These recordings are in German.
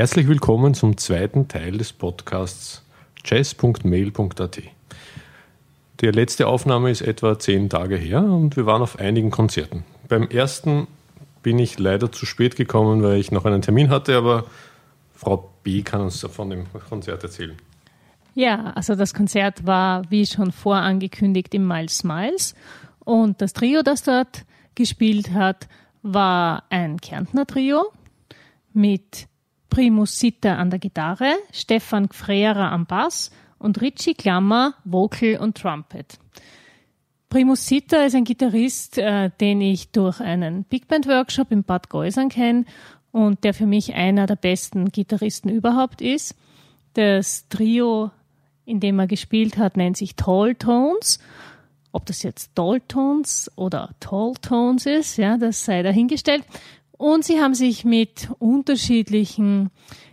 Herzlich willkommen zum zweiten Teil des Podcasts jazz.mail.at. Die letzte Aufnahme ist etwa zehn Tage her und wir waren auf einigen Konzerten. Beim ersten bin ich leider zu spät gekommen, weil ich noch einen Termin hatte, aber Frau B. kann uns von dem Konzert erzählen. Ja, also das Konzert war, wie schon vorangekündigt, im Miles Smiles und das Trio, das dort gespielt hat, war ein Kärntner Trio mit Primus Sitter an der Gitarre, Stefan Gfrera am Bass und Richie Klammer Vocal und Trumpet. Primus Sitter ist ein Gitarrist, äh, den ich durch einen Big Band Workshop in Bad Geusern kenne und der für mich einer der besten Gitarristen überhaupt ist. Das Trio, in dem er gespielt hat, nennt sich Tall Tones. Ob das jetzt Tall Tones oder Tall Tones ist, ja, das sei dahingestellt. Und sie haben sich mit unterschiedlichen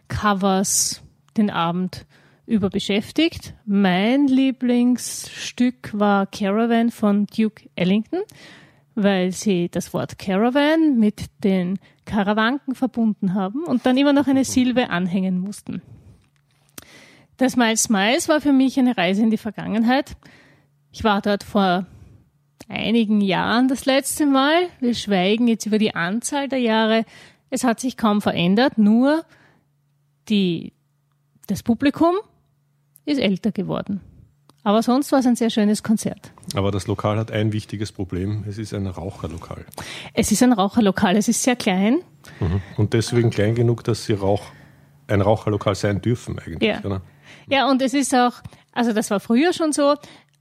Covers den Abend über beschäftigt. Mein Lieblingsstück war Caravan von Duke Ellington, weil sie das Wort Caravan mit den Karawanken verbunden haben und dann immer noch eine Silbe anhängen mussten. Das Miles Miles war für mich eine Reise in die Vergangenheit. Ich war dort vor einigen Jahren das letzte Mal. Wir schweigen jetzt über die Anzahl der Jahre. Es hat sich kaum verändert, nur die, das Publikum ist älter geworden. Aber sonst war es ein sehr schönes Konzert. Aber das Lokal hat ein wichtiges Problem. Es ist ein Raucherlokal. Es ist ein Raucherlokal. Es ist sehr klein. Mhm. Und deswegen klein genug, dass sie Rauch, ein Raucherlokal sein dürfen eigentlich. Ja. Genau. ja, und es ist auch, also das war früher schon so,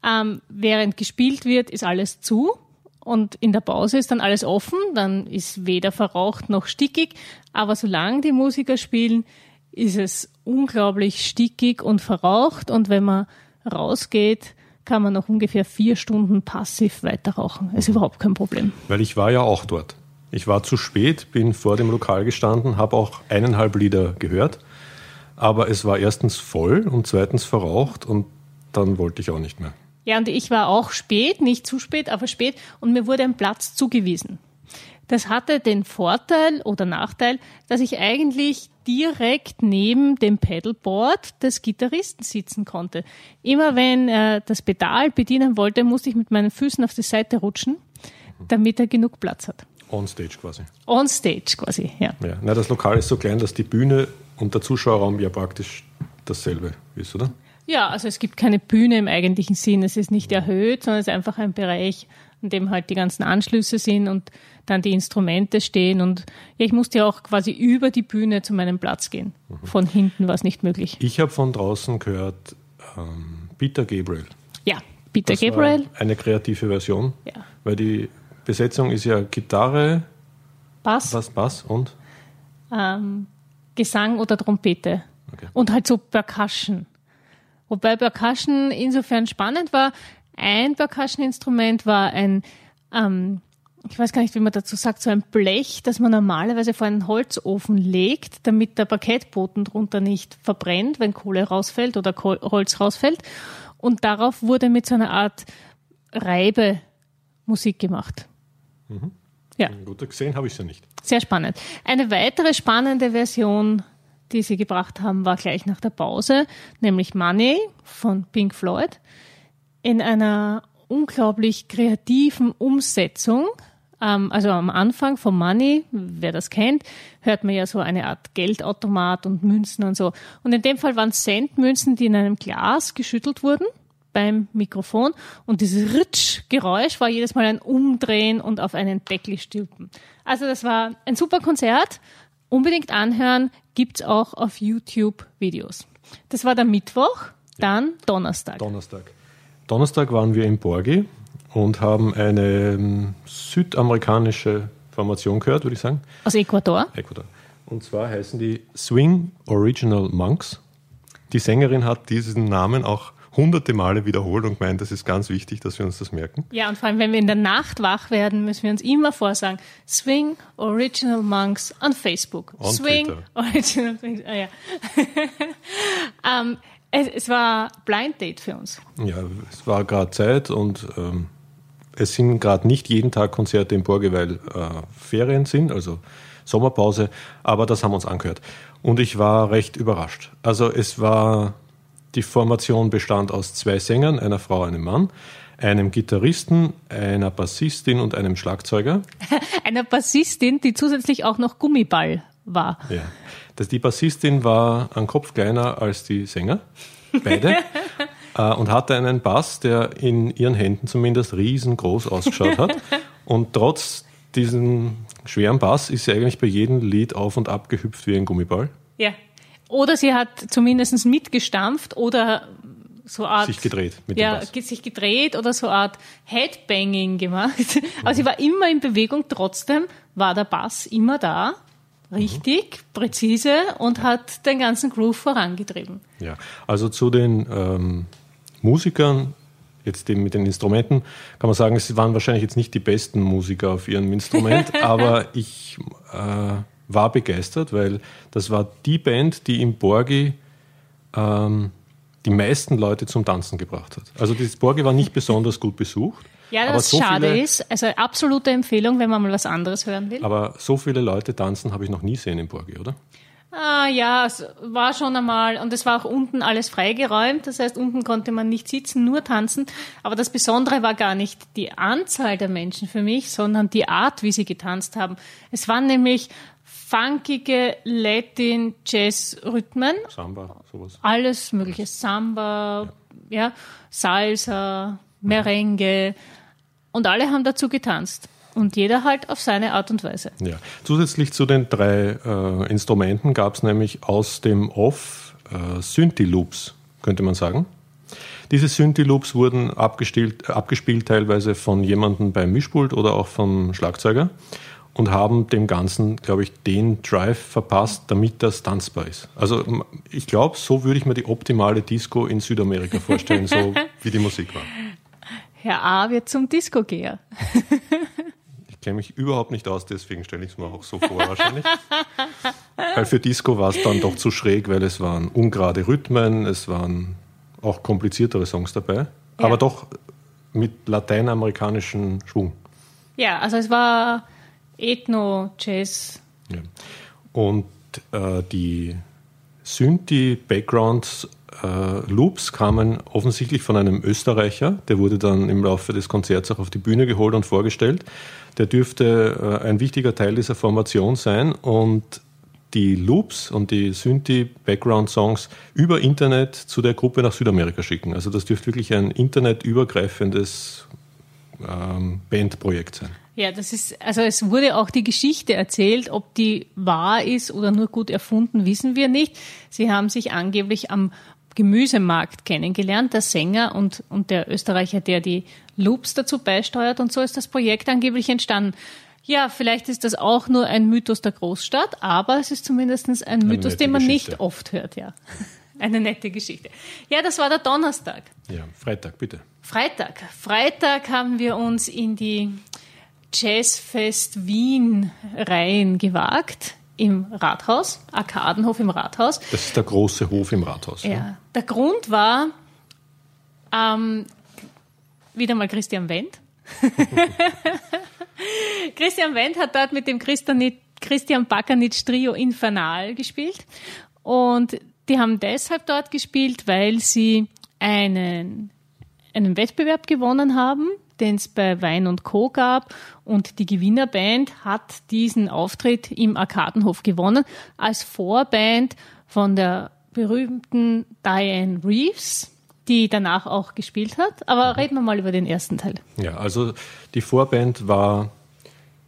ähm, während gespielt wird, ist alles zu und in der Pause ist dann alles offen, dann ist weder verraucht noch stickig, aber solange die Musiker spielen, ist es unglaublich stickig und verraucht und wenn man rausgeht, kann man noch ungefähr vier Stunden passiv weiter rauchen. ist überhaupt kein Problem. Weil ich war ja auch dort. Ich war zu spät, bin vor dem Lokal gestanden, habe auch eineinhalb Lieder gehört, aber es war erstens voll und zweitens verraucht und dann wollte ich auch nicht mehr. Ja, und ich war auch spät, nicht zu spät, aber spät und mir wurde ein Platz zugewiesen. Das hatte den Vorteil oder Nachteil, dass ich eigentlich direkt neben dem Pedalboard des Gitarristen sitzen konnte. Immer wenn er das Pedal bedienen wollte, musste ich mit meinen Füßen auf die Seite rutschen, damit er genug Platz hat. On stage quasi. On stage quasi, ja. ja. Na, das Lokal ist so klein, dass die Bühne und der Zuschauerraum ja praktisch dasselbe ist, oder? Ja, also es gibt keine Bühne im eigentlichen Sinn. Es ist nicht erhöht, sondern es ist einfach ein Bereich, in dem halt die ganzen Anschlüsse sind und dann die Instrumente stehen. Und ja, ich musste ja auch quasi über die Bühne zu meinem Platz gehen. Mhm. Von hinten war es nicht möglich. Ich habe von draußen gehört, ähm, Peter Gabriel. Ja, Peter das Gabriel. eine kreative Version. Ja. Weil die Besetzung ist ja Gitarre, Bass, Bass, Bass und ähm, Gesang oder Trompete. Okay. Und halt so Percussion. Wobei Percussion insofern spannend war. Ein Percussion-Instrument war ein, ähm, ich weiß gar nicht, wie man dazu sagt, so ein Blech, das man normalerweise vor einen Holzofen legt, damit der Parkettboden drunter nicht verbrennt, wenn Kohle rausfällt oder Holz rausfällt. Und darauf wurde mit so einer Art Reibe Musik gemacht. Mhm. Ja. Gut, gesehen habe ich es ja nicht. Sehr spannend. Eine weitere spannende Version die sie gebracht haben, war gleich nach der Pause, nämlich Money von Pink Floyd, in einer unglaublich kreativen Umsetzung. Ähm, also am Anfang von Money, wer das kennt, hört man ja so eine Art Geldautomat und Münzen und so. Und in dem Fall waren Centmünzen, die in einem Glas geschüttelt wurden beim Mikrofon und dieses Ritsch-Geräusch war jedes Mal ein Umdrehen und auf einen Deckel stülpen. Also das war ein super Konzert unbedingt anhören, gibt es auch auf YouTube Videos. Das war der Mittwoch, dann Donnerstag. Donnerstag. Donnerstag waren wir in Borgi und haben eine ähm, südamerikanische Formation gehört, würde ich sagen. Aus Ecuador? Ecuador. Und zwar heißen die Swing Original Monks. Die Sängerin hat diesen Namen auch hunderte Male wiederholt und gemeint, das ist ganz wichtig, dass wir uns das merken. Ja, und vor allem, wenn wir in der Nacht wach werden, müssen wir uns immer vorsagen, Swing Original Monks on Facebook. On Swing Twitter. Original Monks. Ah, ja. ähm, es, es, war Blind Date für uns. Ja, es war gerade Zeit und ähm, es sind gerade nicht jeden Tag Konzerte in Borge, weil äh, Ferien sind, also Sommerpause, aber das haben wir uns angehört. Und ich war recht überrascht. Also es war, die Formation bestand aus zwei Sängern, einer Frau, einem Mann, einem Gitarristen, einer Bassistin und einem Schlagzeuger. einer Bassistin, die zusätzlich auch noch Gummiball war. Ja. Das, die Bassistin war ein Kopf kleiner als die Sänger, beide, äh, und hatte einen Bass, der in ihren Händen zumindest riesengroß ausgeschaut hat. Und trotz diesem schweren Bass ist sie eigentlich bei jedem Lied auf und ab gehüpft wie ein Gummiball. Ja. Oder sie hat zumindest mitgestampft oder so Art. Sich gedreht mit ja, dem Bass. sich gedreht oder so Art Headbanging gemacht. Aber sie war immer in Bewegung, trotzdem war der Bass immer da, richtig, mhm. präzise und hat den ganzen Groove vorangetrieben. Ja, also zu den ähm, Musikern jetzt eben mit den Instrumenten, kann man sagen, es waren wahrscheinlich jetzt nicht die besten Musiker auf ihrem Instrument, aber ich äh, war begeistert, weil das war die Band, die im Borgi ähm, die meisten Leute zum Tanzen gebracht hat. Also das Borgi war nicht besonders gut besucht. Ja, das so schade viele, ist. Also absolute Empfehlung, wenn man mal was anderes hören will. Aber so viele Leute tanzen habe ich noch nie sehen im Borgi, oder? Ah ja, es war schon einmal und es war auch unten alles freigeräumt. Das heißt, unten konnte man nicht sitzen, nur tanzen. Aber das Besondere war gar nicht die Anzahl der Menschen für mich, sondern die Art, wie sie getanzt haben. Es waren nämlich funkige Latin Jazz Rhythmen. Samba, sowas. Alles mögliche. Samba, ja, ja Salsa, Merengue. Und alle haben dazu getanzt. Und jeder halt auf seine Art und Weise. Ja. Zusätzlich zu den drei äh, Instrumenten gab es nämlich aus dem Off äh, Synthi-Loops, könnte man sagen. Diese Synthi-Loops wurden abgespielt, abgespielt teilweise von jemandem beim Mischpult oder auch vom Schlagzeuger und haben dem Ganzen, glaube ich, den Drive verpasst, damit das tanzbar ist. Also ich glaube, so würde ich mir die optimale Disco in Südamerika vorstellen, so wie die Musik war. Herr A wird zum Disco-Geher. kenne mich überhaupt nicht aus, deswegen stelle ich es mir auch so vor wahrscheinlich. weil für Disco war es dann doch zu schräg, weil es waren ungerade Rhythmen, es waren auch kompliziertere Songs dabei, ja. aber doch mit lateinamerikanischem Schwung. Ja, also es war Ethno-Jazz. Ja. Und äh, die Synthi-Backgrounds äh, kamen offensichtlich von einem Österreicher, der wurde dann im Laufe des Konzerts auch auf die Bühne geholt und vorgestellt. Der dürfte äh, ein wichtiger Teil dieser Formation sein und die Loops und die Synthi-Background-Songs über Internet zu der Gruppe nach Südamerika schicken. Also das dürfte wirklich ein internetübergreifendes ähm, Bandprojekt sein. Ja, das ist, also es wurde auch die Geschichte erzählt, ob die wahr ist oder nur gut erfunden, wissen wir nicht. Sie haben sich angeblich am Gemüsemarkt kennengelernt, der Sänger und, und der Österreicher, der die Loops dazu beisteuert und so ist das Projekt angeblich entstanden. Ja, vielleicht ist das auch nur ein Mythos der Großstadt, aber es ist zumindest ein Mythos, den man Geschichte. nicht oft hört, ja. Eine nette Geschichte. Ja, das war der Donnerstag. Ja, Freitag, bitte. Freitag. Freitag haben wir uns in die Jazzfest Wien Reihen gewagt im Rathaus, Arkadenhof im Rathaus. Das ist der große Hof im Rathaus. Ja. ja. Der Grund war ähm, wieder mal Christian Wendt. Christian Wendt hat dort mit dem Christian Bakanitsch Trio Infernal gespielt. Und die haben deshalb dort gespielt, weil sie einen, einen Wettbewerb gewonnen haben den es bei Wein und Co. gab. Und die Gewinnerband hat diesen Auftritt im Arkadenhof gewonnen als Vorband von der berühmten Diane Reeves, die danach auch gespielt hat. Aber mhm. reden wir mal über den ersten Teil. Ja, also die Vorband war,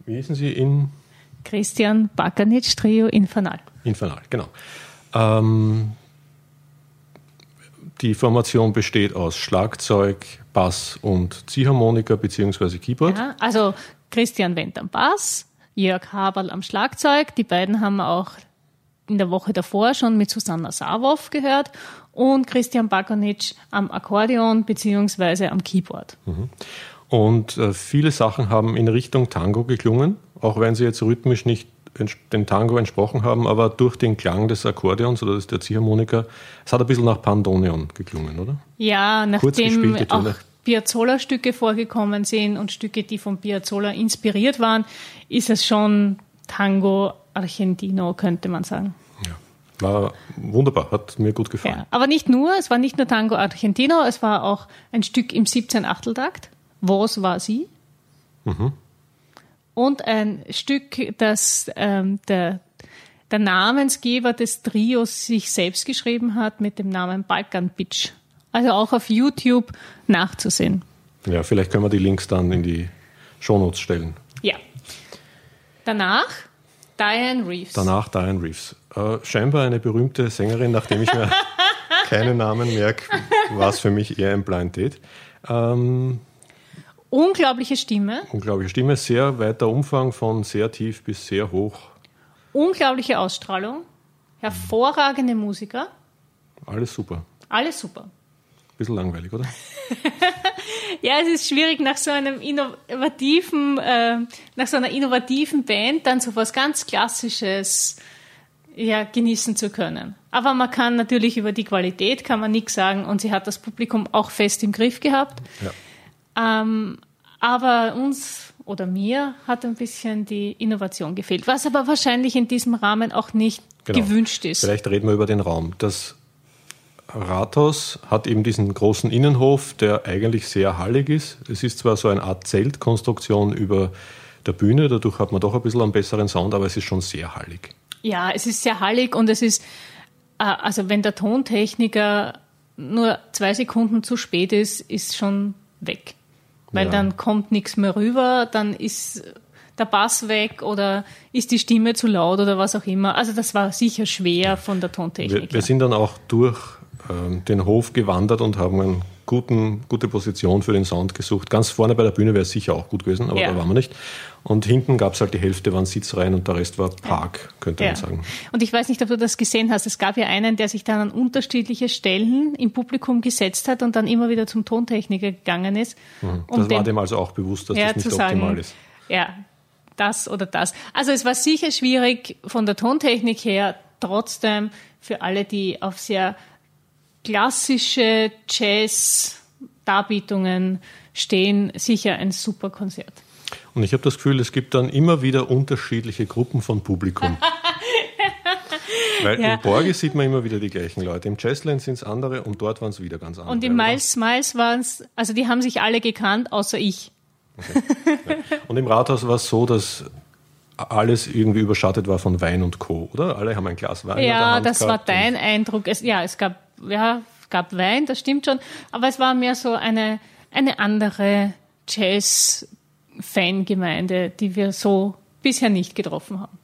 wie hießen sie in? Christian Bakanitsch Trio Infernal. Infernal, genau. Ähm, die Formation besteht aus Schlagzeug, Bass und Ziehharmonika bzw. Keyboard. Ja, also Christian Wendt am Bass, Jörg Haberl am Schlagzeug. Die beiden haben wir auch in der Woche davor schon mit Susanna Savow gehört und Christian Bakonitsch am Akkordeon bzw. am Keyboard. Mhm. Und äh, viele Sachen haben in Richtung Tango geklungen, auch wenn sie jetzt rhythmisch nicht den Tango entsprochen haben, aber durch den Klang des Akkordeons oder der Ziehharmonika, es hat ein bisschen nach Pandonion geklungen, oder? Ja, nachdem auch Piazzolla-Stücke vorgekommen sind und Stücke, die von Piazzolla inspiriert waren, ist es schon Tango Argentino, könnte man sagen. Ja. War wunderbar, hat mir gut gefallen. Ja, aber nicht nur, es war nicht nur Tango Argentino, es war auch ein Stück im 17 Achteltakt. Was war sie? Mhm. Und ein Stück, das ähm, der, der Namensgeber des Trios sich selbst geschrieben hat mit dem Namen Balkan Bitch. Also auch auf YouTube nachzusehen. Ja, vielleicht können wir die Links dann in die Shownotes stellen. Ja. Danach Diane Reeves. Danach Diane Reeves. Äh, scheinbar eine berühmte Sängerin, nachdem ich mir keinen Namen merke, war es für mich eher ein Blind Date. Ähm, Unglaubliche Stimme. unglaubliche Stimme, sehr weiter Umfang von sehr tief bis sehr hoch. Unglaubliche Ausstrahlung. Hervorragende Musiker. Alles super. Alles super. Bisschen langweilig, oder? Ja, es ist schwierig nach so einem innovativen, äh, nach so einer innovativen Band dann so was ganz Klassisches ja, genießen zu können. Aber man kann natürlich über die Qualität kann man nichts sagen und sie hat das Publikum auch fest im Griff gehabt. Ja. Ähm, aber uns oder mir hat ein bisschen die Innovation gefehlt, was aber wahrscheinlich in diesem Rahmen auch nicht Genau. gewünscht ist. Vielleicht reden wir über den Raum. Das Rathaus hat eben diesen großen Innenhof, der eigentlich sehr hallig ist. Es ist zwar so eine Art Zeltkonstruktion über der Bühne, dadurch hat man doch ein bisschen einen besseren Sound, aber es ist schon sehr hallig. Ja, es ist sehr hallig und es ist, äh, also wenn der Tontechniker nur zwei Sekunden zu spät ist, ist schon weg. Weil Ja. dann kommt nichts mehr rüber, dann ist der Bass weg oder ist die Stimme zu laut oder was auch immer. Also das war sicher schwer von der Tontechnik. Wir, wir sind dann auch durch ähm, den Hof gewandert und haben eine guten, gute Position für den Sound gesucht. Ganz vorne bei der Bühne wäre es sicher auch gut gewesen, aber Ja. da waren wir nicht. Und hinten gab es halt die Hälfte waren Sitzreihen und der Rest war Park, könnte Ja. man sagen. Und ich weiß nicht, ob du das gesehen hast. Es gab ja einen, der sich dann an unterschiedliche Stellen im Publikum gesetzt hat und dann immer wieder zum Tontechniker gegangen ist. Um Mhm. das war den- dem also auch bewusst, dass ja, das nicht sagen, optimal ist. ja, das oder das. Also es war sicher schwierig von der Tontechnik her, trotzdem für alle, die auf sehr klassische Jazz-Darbietungen stehen, sicher ein super Konzert. Und ich habe das Gefühl, es gibt dann immer wieder unterschiedliche Gruppen von Publikum. Weil Ja. in Borgi sieht man immer wieder die gleichen Leute. Im Jazzland sind es andere und dort waren es wieder ganz andere. Und im oder? Miles Smiles waren es, also die haben sich alle gekannt, außer ich. Und im Rathaus war es so, dass alles irgendwie überschattet war von Wein und Co., oder? Alle haben ein Glas Wein Ja, das war dein Eindruck. Es, ja, es gab, ja, es gab Wein, das stimmt schon, aber es war mehr so eine, eine andere Jazz-Fangemeinde, die wir so bisher nicht getroffen haben.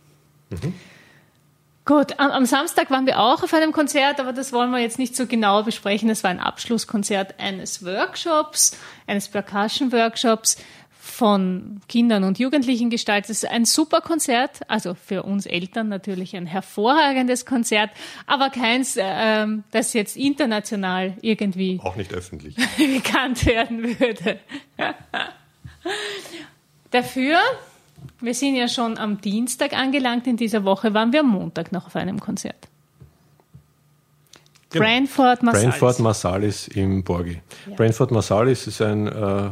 Gut, am, am Samstag waren wir auch auf einem Konzert, aber das wollen wir jetzt nicht so genau besprechen. Es war ein Abschlusskonzert eines Workshops, eines Percussion-Workshops von Kindern und Jugendlichen gestaltet. Es ist ein super Konzert, also für uns Eltern natürlich ein hervorragendes Konzert, aber keins, ähm, das jetzt international irgendwie auch nicht öffentlich. bekannt werden würde. Dafür, wir sind ja schon am Dienstag angelangt in dieser Woche, waren wir am Montag noch auf einem Konzert. Genau. Branford Marsalis. Branford Marsalis im Borgi. Branford Marsalis ist ein äh,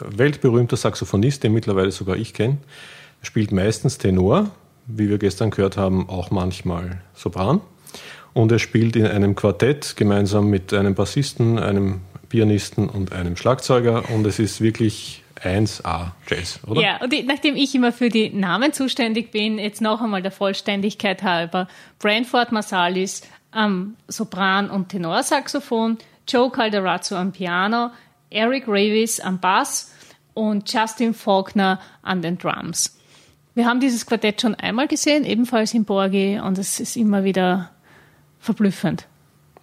weltberühmter Saxophonist, den mittlerweile sogar ich kenne. Spielt meistens Tenor, wie wir gestern gehört haben, auch manchmal Sopran. Und er spielt in einem Quartett gemeinsam mit einem Bassisten, einem Pianisten und einem Schlagzeuger. Und es ist wirklich 1A Jazz, oder? Ja, und nachdem ich immer für die Namen zuständig bin, jetzt noch einmal der Vollständigkeit halber, Branford Marsalis am Sopran- und Tenorsaxophon, Joe Calderazzo am Piano, Eric Ravis am Bass und Justin Faulkner an den Drums. Wir haben dieses Quartett schon einmal gesehen, ebenfalls in Borgi, und es ist immer wieder verblüffend.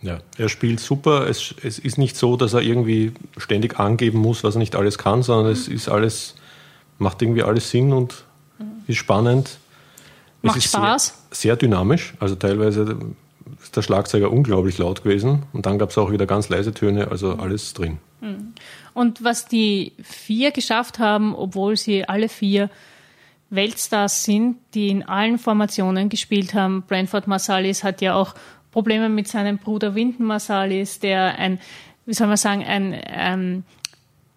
Ja, er spielt super. Es, es ist nicht so, dass er irgendwie ständig angeben muss, was er nicht alles kann, sondern es ist alles, macht irgendwie alles Sinn und ist spannend. Macht es ist Spaß. Sehr, sehr dynamisch. Also teilweise ist der Schlagzeuger unglaublich laut gewesen und dann gab es auch wieder ganz leise Töne, also alles drin. Und was die vier geschafft haben, obwohl sie alle vier Weltstars sind, die in allen Formationen gespielt haben. Branford Marsalis hat ja auch Probleme mit seinem Bruder Winton Marsalis, der ein, wie soll man sagen, ein, ähm,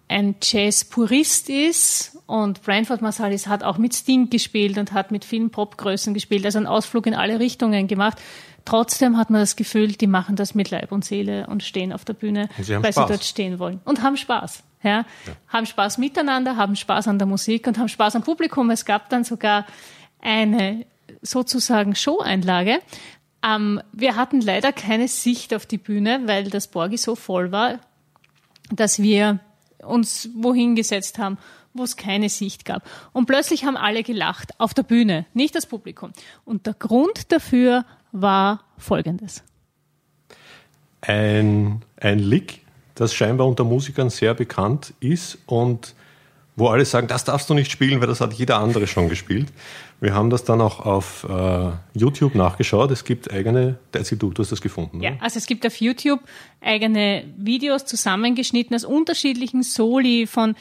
ein Jazz-Purist ist. Und Branford Marsalis hat auch mit Sting gespielt und hat mit vielen Popgrößen gespielt, also einen Ausflug in alle Richtungen gemacht. Trotzdem hat man das Gefühl, die machen das mit Leib und Seele und stehen auf der Bühne, sie weil Spaß. sie dort stehen wollen und haben Spaß. Ja? Ja. Haben Spaß miteinander, haben Spaß an der Musik und haben Spaß am Publikum. Es gab dann sogar eine sozusagen Show-Einlage. Ähm, wir hatten leider keine Sicht auf die Bühne, weil das Borgi so voll war, dass wir uns wohin gesetzt haben, wo es keine Sicht gab. Und plötzlich haben alle gelacht auf der Bühne, nicht das Publikum. Und der Grund dafür war folgendes. Ein, ein Lick, das scheinbar unter Musikern sehr bekannt ist und wo alle sagen, das darfst du nicht spielen, weil das hat jeder andere schon gespielt. Wir haben das dann auch auf äh, YouTube nachgeschaut. Es gibt eigene, du, du hast das gefunden. Ja, oder? also es gibt auf YouTube eigene Videos zusammengeschnitten aus unterschiedlichen Soli von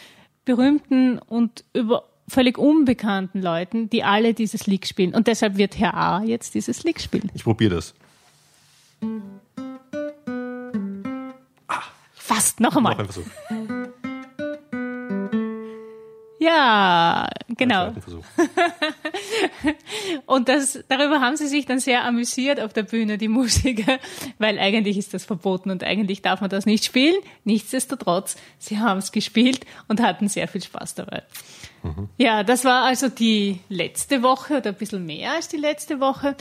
berühmten und über völlig unbekannten Leuten, die alle dieses Lied spielen. Und deshalb wird Herr A jetzt dieses Lied spielen. Ich probiere das. Fast noch einmal. Noch ein Versuch. Ja, genau. Und das, darüber haben sie sich dann sehr amüsiert auf der Bühne, die Musiker, weil eigentlich ist das verboten und eigentlich darf man das nicht spielen. Nichtsdestotrotz, sie haben es gespielt und hatten sehr viel Spaß dabei. Ja, das war also die letzte Woche oder ein bisschen mehr als die letzte Woche.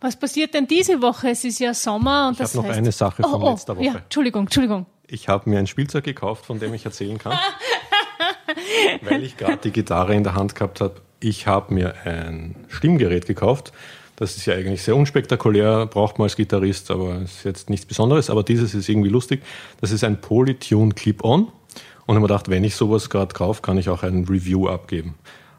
Was passiert denn diese Woche? Es ist ja Sommer und Ich das habe noch heißt, eine Sache von oh, oh, letzter Woche. Ja, Entschuldigung, Entschuldigung. Ich habe mir ein Spielzeug gekauft, von dem ich erzählen kann, weil ich gerade die Gitarre in der Hand gehabt habe. Ich habe mir ein Stimmgerät gekauft. Das ist ja eigentlich sehr unspektakulär, braucht man als Gitarrist, aber ist jetzt nichts Besonderes. Aber dieses ist irgendwie lustig. Das ist ein Polytune Clip-On. Und ich habe mir gedacht, wenn ich sowas gerade kaufe, kann ich auch ein Review abgeben.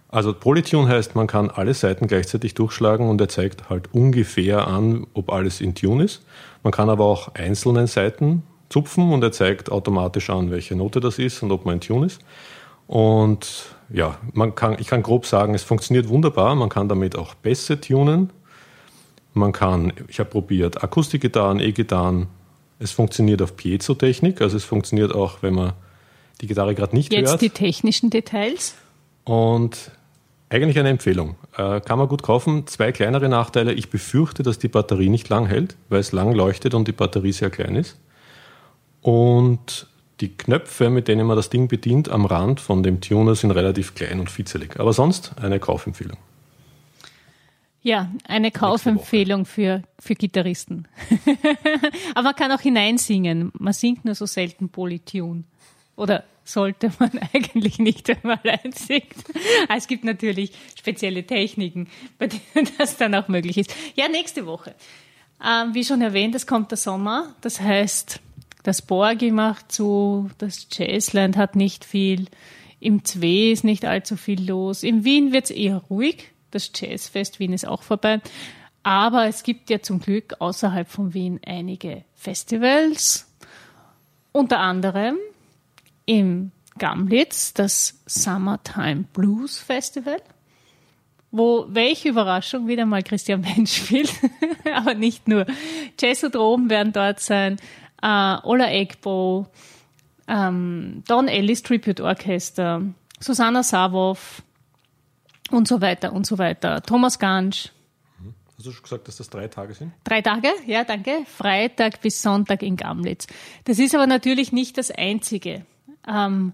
Also Polytune heißt, man kann alle Seiten gleichzeitig durchschlagen und er zeigt halt ungefähr an, ob alles in Tune ist. Man kann aber auch einzelne Seiten zupfen und er zeigt automatisch an, welche Note das ist und ob man in Tune ist. Und ja, man kann, ich kann grob sagen, es funktioniert wunderbar. Man kann damit auch Bässe tunen. Man kann, ich habe probiert, Akustikgitarren, E-Gitarren. Es funktioniert auf Piezo-Technik, also es funktioniert auch, wenn man die Gitarre gerade nicht Jetzt hört. die technischen Details. Und eigentlich eine Empfehlung. Äh, kann man gut kaufen. Zwei kleinere Nachteile. Ich befürchte, dass die Batterie nicht lang hält, weil es lang leuchtet und die Batterie sehr klein ist. Und die Knöpfe, mit denen man das Ding bedient, am Rand von dem Tuner sind relativ klein und fitzelig. Aber sonst eine Kaufempfehlung. Ja, eine Kaufempfehlung für, für Gitarristen. Aber man kann auch hineinsingen. Man singt nur so selten Polytune. Oder sollte man eigentlich nicht, allein singt. Ah, Es gibt natürlich spezielle Techniken, bei denen das dann auch möglich ist. Ja, nächste Woche. Ähm, wie schon erwähnt, es kommt der Sommer. Das heißt, das Borgi macht zu, das Jazzland hat nicht viel. Im Zwee ist nicht allzu viel los. In Wien wird es eher ruhig. Das Jazzfest Wien ist auch vorbei. Aber es gibt ja zum Glück außerhalb von Wien einige Festivals. Unter anderem im Gamlitz das Summertime Blues Festival, wo, welche Überraschung, wieder mal Christian Mensch spielt, aber nicht nur. Jazzodrom werden dort sein, äh, Ola Egbo, ähm, Don Ellis Tribute Orchester, Susanna Savov und so weiter und so weiter. Thomas Gansch. Hast du schon gesagt, dass das drei Tage sind? Drei Tage, ja, danke. Freitag bis Sonntag in Gamlitz. Das ist aber natürlich nicht das Einzige. Ähm,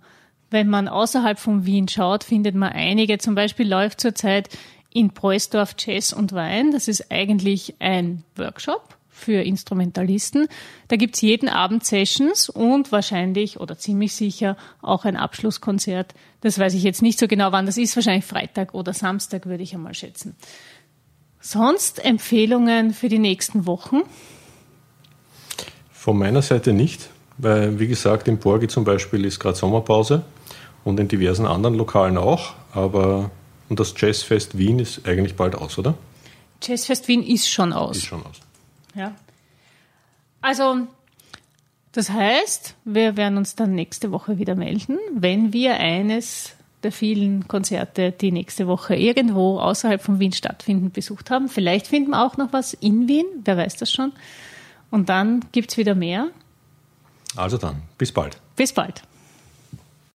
wenn man außerhalb von Wien schaut, findet man einige. Zum Beispiel läuft zurzeit in Preußdorf Jazz und Wein. Das ist eigentlich ein Workshop für Instrumentalisten. Da gibt's jeden Abend Sessions und wahrscheinlich oder ziemlich sicher auch ein Abschlusskonzert. Das weiß ich jetzt nicht so genau, wann das ist. Wahrscheinlich Freitag oder Samstag, würde ich einmal schätzen. Sonst Empfehlungen für die nächsten Wochen? Von meiner Seite nicht, weil, wie gesagt, im Borgi zum Beispiel ist gerade Sommerpause und in diversen anderen Lokalen auch. Aber und das Jazzfest Wien ist eigentlich bald aus, oder? Jazzfest Wien ist schon aus. Ist schon aus. Ja. Also, das heißt, wir werden uns dann nächste Woche wieder melden, wenn wir eines der vielen Konzerte, die nächste Woche irgendwo außerhalb von Wien stattfinden, besucht haben. Vielleicht finden wir auch noch was in Wien, wer weiß das schon. Und dann gibt's wieder mehr. Also dann, bis bald. Bis bald.